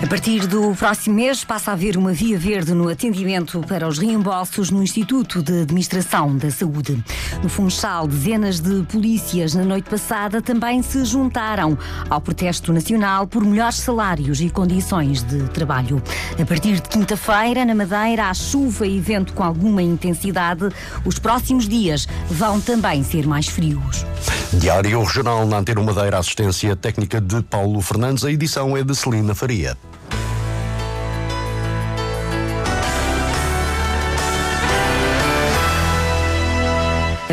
A partir do próximo mês passa a haver uma via verde no atendimento para os reembolsos no Instituto de Administração da Saúde. No Funchal, dezenas de polícias na noite passada também se juntaram ao protesto nacional por melhores salários e condições de trabalho. A partir de quinta-feira, na Madeira, há chuva e vento com alguma intensidade. Os próximos dias vão também ser mais frios. Diário Regional na Antena Madeira, assistência técnica de Paulo Fernandes. A edição é de Celina Faria.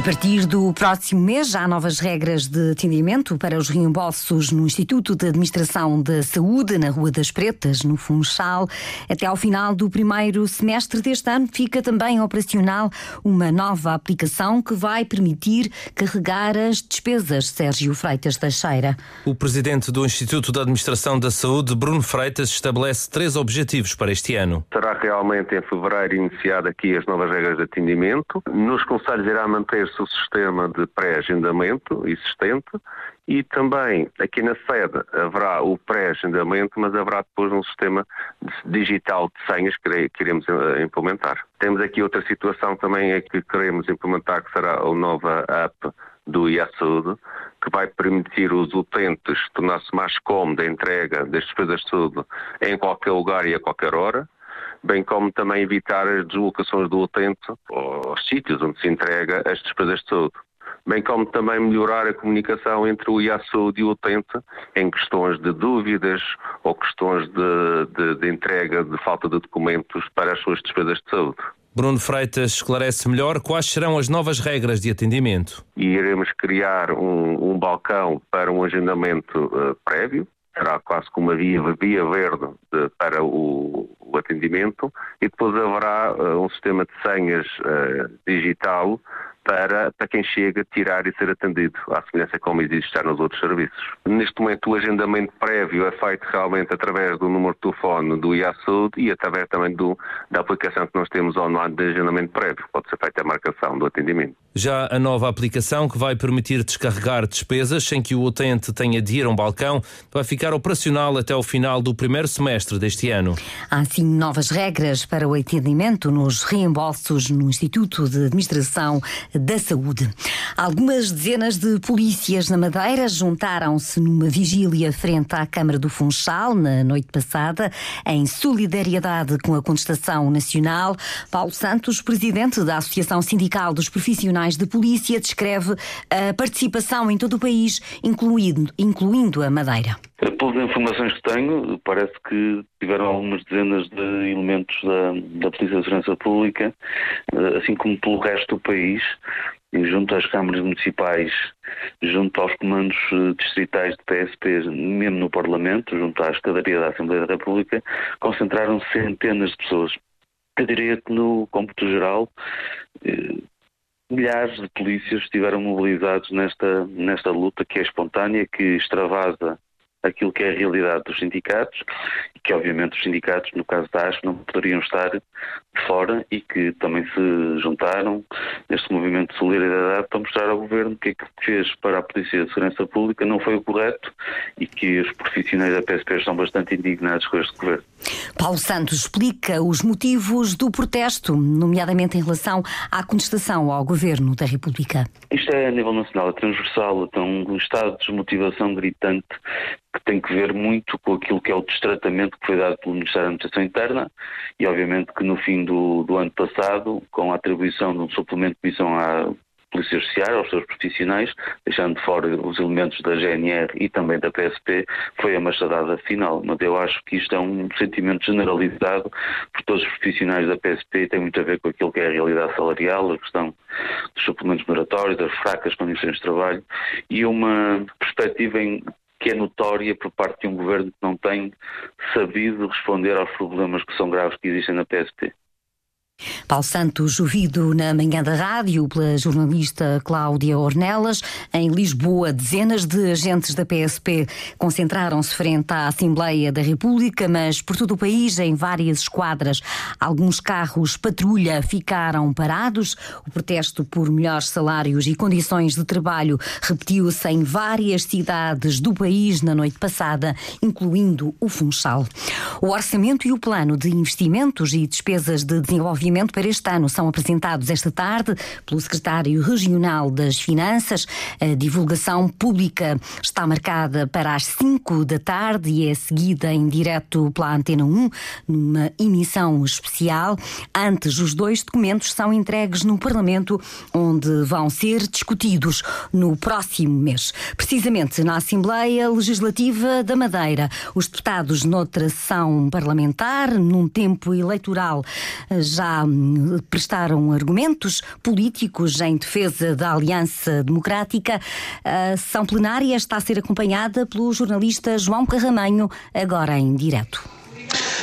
Partir do próximo mês, já há novas regras de atendimento para os reembolsos no Instituto de Administração da Saúde, na Rua das Pretas, no Funchal. Até ao final do primeiro semestre deste ano, fica também operacional uma nova aplicação que vai permitir carregar as despesas. Sérgio Freitas Teixeira. O presidente do Instituto de Administração da Saúde, Bruno Freitas, estabelece três objetivos para este ano. Será realmente em fevereiro iniciado aqui as novas regras de atendimento. Nos conselhos irá o sistema de pré-agendamento existente e também aqui na sede haverá o pré-agendamento, mas haverá depois um sistema digital de senhas que queremos eh, implementar. Temos aqui outra situação também é que queremos implementar, que será a nova app do IASUD, que vai permitir os utentes tornar-se mais cómodo a entrega das despesas de saúde em qualquer lugar e a qualquer hora bem como também evitar as deslocações do utente aos sítios onde se entrega as despesas de saúde bem como também melhorar a comunicação entre o IASUD e o utente em questões de dúvidas ou questões de, de, de, entrega de falta de documentos para as suas despesas de saúde. Bruno Freitas esclarece melhor quais serão as novas regras de atendimento. E iremos criar um, um balcão para um agendamento uh, prévio, será quase como uma via, via verde de, para o, o, atendimento e depois haverá uh, um sistema de senhas uh, digital para, para quem chega tirar e ser atendido, à semelhança como existe já nos outros serviços. Neste momento o agendamento prévio é feito realmente através do número de telefone do IASUD e através também do, da aplicação que nós temos online de agendamento prévio. Pode ser feita a marcação do atendimento. Já a nova aplicação que vai permitir descarregar despesas sem que o utente tenha de ir a um balcão vai ficar operacional até o final do primeiro semestre deste ano. Há sim novas regras para o atendimento nos reembolsos no Instituto de Administração da Saúde. Algumas dezenas de polícias na Madeira juntaram-se numa vigília frente à Câmara do Funchal na noite passada, em solidariedade com a contestação nacional. Paulo Santos, presidente da Associação Sindical dos Profissionais de Polícia, descreve a participação em todo o país, incluindo, incluindo a Madeira. Pelas informações que tenho, parece que tiveram algumas dezenas de elementos da, da Polícia de Segurança Pública, eh, assim como pelo resto do país, junto às câmaras municipais, junto aos comandos eh, distritais de PSP, mesmo no Parlamento, junto à escadaria da Assembleia da República, concentraram centenas de pessoas. Eu diria que no cômputo geral, eh, milhares de polícias estiveram mobilizados nesta, nesta luta que é espontânea, que extravasa aquilo que é a realidade dos sindicatos que obviamente os sindicatos, no caso da ASP, não poderiam estar de fora e que também se juntaram neste movimento de solidariedade para mostrar ao Governo que aquilo que fez para a Polícia de Segurança Pública não foi o correto e que os profissionais da PSP estão bastante indignados com este Governo. Paulo Santos explica os motivos do protesto, nomeadamente em relação à contestação ao Governo da República. Isto é a nível nacional, é transversal, então um estado de desmotivação gritante que tem que ver muito com aquilo que é o destratamento foi dado pelo Ministério da Administração Interna e obviamente que no fim do, do ano passado, com a atribuição de um suplemento de missão à Polícia Judiciária, aos seus profissionais, deixando de fora os elementos da GNR e também da PSP, foi a machadada final. Mas eu acho que isto é um sentimento generalizado por todos os profissionais da PSP e tem muito a ver com aquilo que é a realidade salarial, a questão dos suplementos moratórios, das fracas condições de trabalho e uma perspectiva em que é notória por parte de um governo que não tem sabido responder aos problemas que são graves que existem na PSP. Paulo Santos, ouvido na manhã da rádio pela jornalista Cláudia Ornelas. Em Lisboa, dezenas de agentes da PSP concentraram-se frente à Assembleia da República, mas por todo o país, em várias esquadras. Alguns carros patrulha ficaram parados. O protesto por melhores salários e condições de trabalho repetiu-se em várias cidades do país na noite passada, incluindo o Funchal. O orçamento e o plano de investimentos e despesas de desenvolvimento para este ano são apresentados esta tarde pelo Secretário Regional das Finanças. A divulgação pública está marcada para as 5 da tarde e é seguida em direto pela Antena 1, numa emissão especial. Antes, os dois documentos são entregues no Parlamento, onde vão ser discutidos no próximo mês. Precisamente na Assembleia Legislativa da Madeira, os deputados noutra sessão parlamentar, num tempo eleitoral já prestaram argumentos políticos em defesa da Aliança Democrática. A sessão plenária está a ser acompanhada pelo jornalista João Carramanho, agora em direto.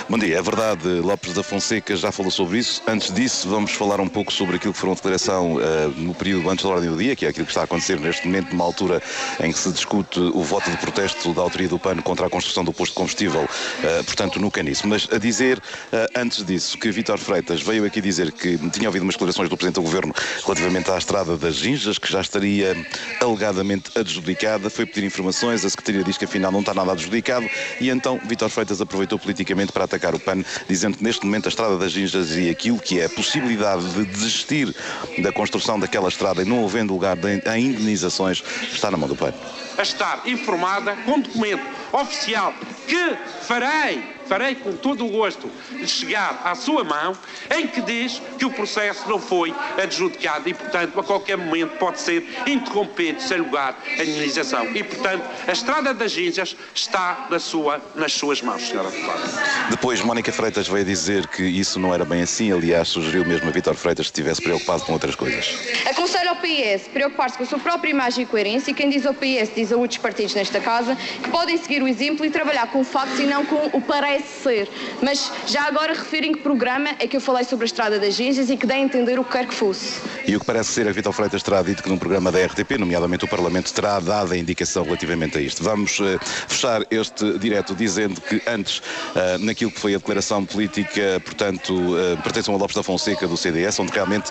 Bom dia, é verdade, Lopes da Fonseca já falou sobre isso. Antes disso, vamos falar um pouco sobre aquilo que foi uma declaração uh, no período antes da ordem do dia, que é aquilo que está a acontecer neste momento, numa altura em que se discute o voto de protesto da autoria do PAN contra a construção do posto de combustível, uh, portanto, no canismo. Mas a dizer, uh, antes disso, que Vítor Freitas veio aqui dizer que tinha ouvido umas declarações do Presidente do Governo relativamente à estrada das Ginjas, que já estaria alegadamente adjudicada, foi pedir informações, a Secretaria diz que afinal não está nada adjudicado, e então Vítor Freitas aproveitou politicamente para atacar o PAN, dizendo que neste momento a Estrada das Ginjas e aquilo que é a possibilidade de desistir da construção daquela estrada e não havendo lugar a indenizações está na mão do PAN. A estar informada com documento oficial que farei farei com todo o gosto chegar à sua mão, em que diz que o processo não foi adjudicado e, portanto, a qualquer momento pode ser interrompido sem lugar a indenização. E, portanto, a Estrada das Ginjas está na sua, nas suas mãos, Sra. Deputada. Depois, Mónica Freitas veio dizer que isso não era bem assim, aliás, sugeriu mesmo a Vítor Freitas que estivesse preocupado com outras coisas. Aconselho ao PS preocupar-se com a sua própria imagem e coerência e quem diz ao PS diz a outros partidos nesta casa que podem seguir o exemplo e trabalhar com factos e não com o parece ser. Mas já agora refiro em que programa é que eu falei sobre a Estrada das Ginjas e que dei a entender o que quer que fosse. E o que parece ser, a Vitor Freitas terá dito que num programa da RTP, nomeadamente o Parlamento, terá dado a indicação relativamente a isto. Vamos uh, fechar este direto dizendo que antes, uh, naquilo que foi a declaração política, portanto, uh, pertencem a Lopes da Fonseca do CDS, onde realmente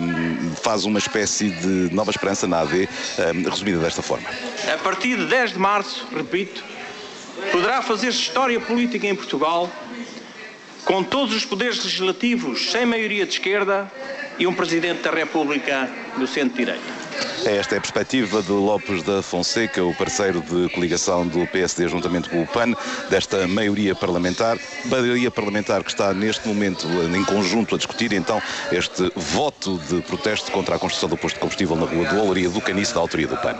um, faz uma espécie de nova esperança na AD, um, resumida desta forma. A partir de 10 de março, repito, poderá fazer história política em Portugal com todos os poderes legislativos sem maioria de esquerda e um Presidente da República do centro-direita. É esta é a perspectiva de Lopes da Fonseca, o parceiro de coligação do PSD juntamente com o PAN, desta maioria parlamentar. Maioria parlamentar que está neste momento em conjunto a discutir então este voto de protesto contra a construção do posto de combustível na rua do Olaria do Caniço da autoria do PAN.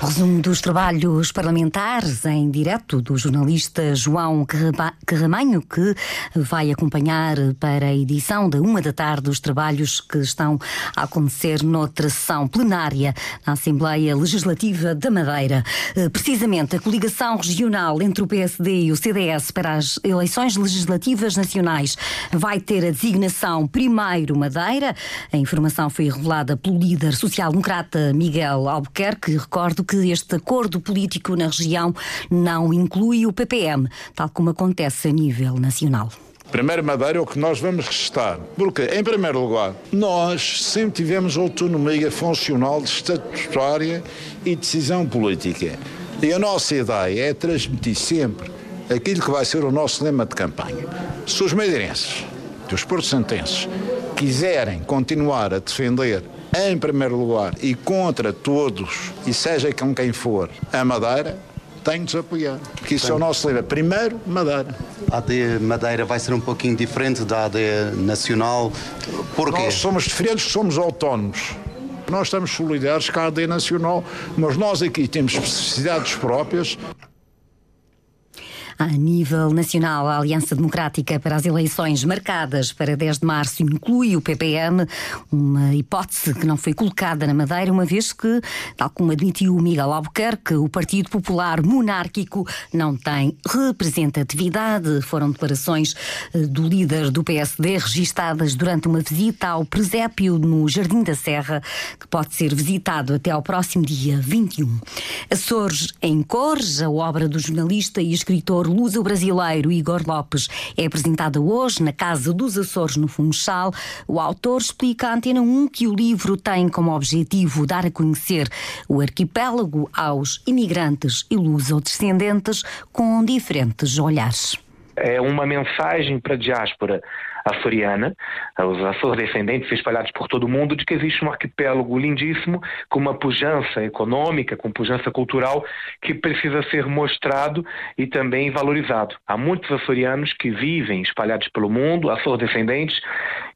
Resumo dos trabalhos parlamentares em direto do jornalista João Carramanho, que vai acompanhar para a edição da uma da tarde os trabalhos que estão a acontecer noutra sessão plenária na Assembleia Legislativa da Madeira. Eh, precisamente, a coligação regional entre o PSD e o CDS para as eleições legislativas nacionais vai ter a designação Primeiro Madeira. A informação foi revelada pelo líder social-democrata Miguel Albuquerque. Recordo que este acordo político na região não inclui o PPM, tal como acontece a nível nacional. Primeiro Madeira é o que nós vamos restar. Porque, em primeiro lugar, nós sempre tivemos autonomia funcional, estatutária e decisão política. E a nossa ideia é transmitir sempre aquilo que vai ser o nosso lema de campanha. Se os madeirenses, os porcentenses, quiserem continuar a defender em primeiro lugar e contra todos, e seja com quem for, a Madeira, tem de apoiar. Que isso Tem. é o nosso lema. Primeiro, Madeira. A AD Madeira vai ser um pouquinho diferente da AD Nacional. Porquê? Nós somos diferentes, somos autónomos. Nós estamos solidários com a AD Nacional, mas nós aqui temos especificidades próprias A nível nacional, a Aliança Democrática para as eleições marcadas para 10 de março inclui o PPM, uma hipótese que não foi colocada na Madeira, uma vez que, tal como admitiu Miguel Albuquerque, o Partido Popular Monárquico não tem representatividade. Foram declarações eh, do líder do PSD registadas durante uma visita ao presépio no Jardim da Serra, que pode ser visitado até ao próximo dia 21. Açores em Cores, a obra do jornalista e escritor luso-brasileiro Igor Lopes é apresentada hoje na Casa dos Açores, no Funchal. O autor explica à Antena 1 que o livro tem como objetivo dar a conhecer o arquipélago aos imigrantes e luso-descendentes com diferentes olhares. É uma mensagem para a diáspora açoriana, os Açores-descendentes espalhados por todo o mundo, de que existe um arquipélago lindíssimo, com uma pujança econômica, com pujança cultural, que precisa ser mostrado e também valorizado. Há muitos açorianos que vivem espalhados pelo mundo, Açores-descendentes,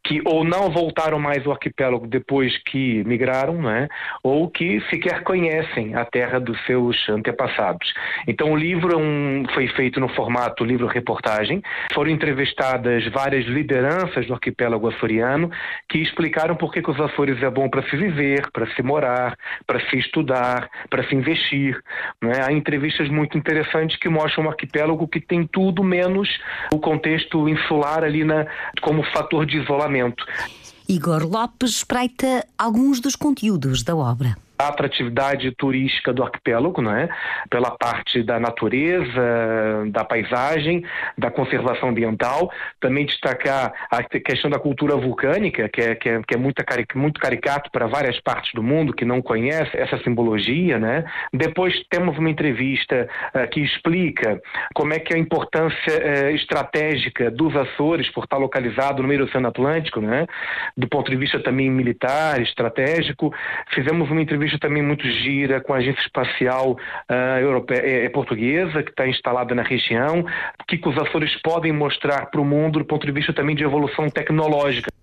que ou não voltaram mais ao arquipélago depois que migraram, né, ou que sequer conhecem a terra dos seus antepassados. Então o livro é um, foi feito no formato livro-reportagem, foram entrevistadas várias lideranças do arquipélago açoriano que explicaram por que, os Açores é bom para se viver, para se morar, para se estudar, para se investir. Né? Há entrevistas muito interessantes que mostram um arquipélago que tem tudo menos o contexto insular ali na, como fator de isolamento Igor Lopes espreita alguns dos conteúdos da obra a atratividade turística do arquipélago, não é? Pela parte da natureza, da paisagem, da conservação ambiental, também destacar a questão da cultura vulcânica, que é, que é, que é muito, muito caricato para várias partes do mundo que não conhecem essa simbologia, né? Depois temos uma entrevista uh, que explica como é que é a importância uh, estratégica dos Açores por estar localizado no meio do Oceano Atlântico, né? Do ponto de vista também militar, estratégico. Fizemos uma entrevista entrevista também muito gira com a Agência Espacial uh, europeia, é, é, portuguesa, que está instalada na região, que os Açores podem mostrar para o mundo do ponto de vista também de evolução tecnológica.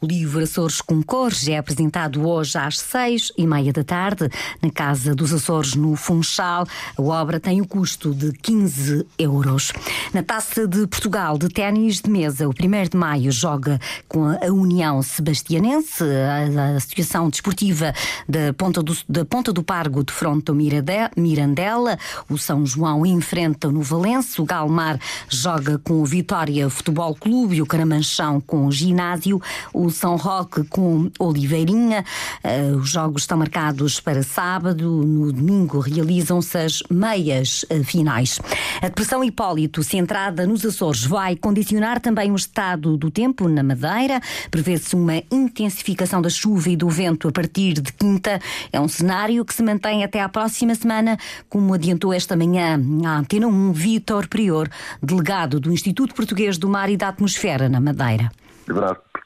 O livro Açores com Cores é apresentado hoje às seis e meia da tarde na Casa dos Açores, no Funchal. A obra tem o custo de 15 euros. Na Taça de Portugal de ténis de mesa, o 1 de maio joga com a União Sebastianense, a Associação Desportiva da Ponta do, da Ponta do Pargo de Fronto Mirandela. O São João enfrenta no Valença. O Galmar joga com o Vitória Futebol Clube e o Caramanchão com o Ginásio o São Roque com Oliveirinha. Uh, os jogos estão marcados para sábado. No domingo realizam-se as meias uh, finais. A depressão Hipólito, centrada nos Açores, vai condicionar também o estado do tempo na Madeira. Prevê-se uma intensificação da chuva e do vento a partir de quinta. É um cenário que se mantém até à próxima semana, como adiantou esta manhã a Antena 1 Vítor Prior, delegado do Instituto Português do Mar e da Atmosfera na Madeira.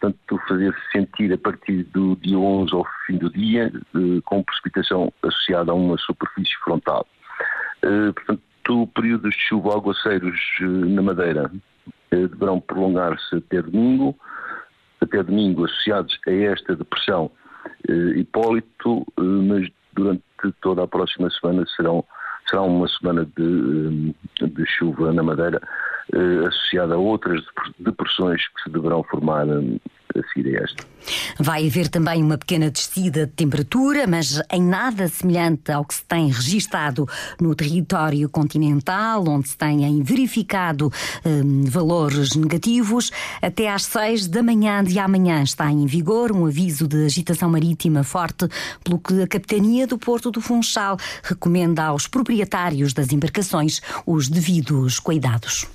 Portanto, fazer-se sentir a partir do dia 11 ao fim do dia, eh, com precipitação associada a uma superfície frontal. Eh, portanto, períodos de chuva aguaceiros eh, na Madeira deverão prolongar-se até domingo, até domingo associados a esta depressão Hipólito, mas durante toda a próxima semana serão, será uma semana de, de chuva na Madeira, associada a outras depressões que se deverão formar a seguir a esta. Vai haver também uma pequena descida de temperatura, mas em nada semelhante ao que se tem registado no território continental, onde se têm verificado hum, valores negativos. Até às seis da manhã de amanhã está em vigor um aviso de agitação marítima forte, pelo que a Capitania do Porto do Funchal recomenda aos proprietários das embarcações os devidos cuidados.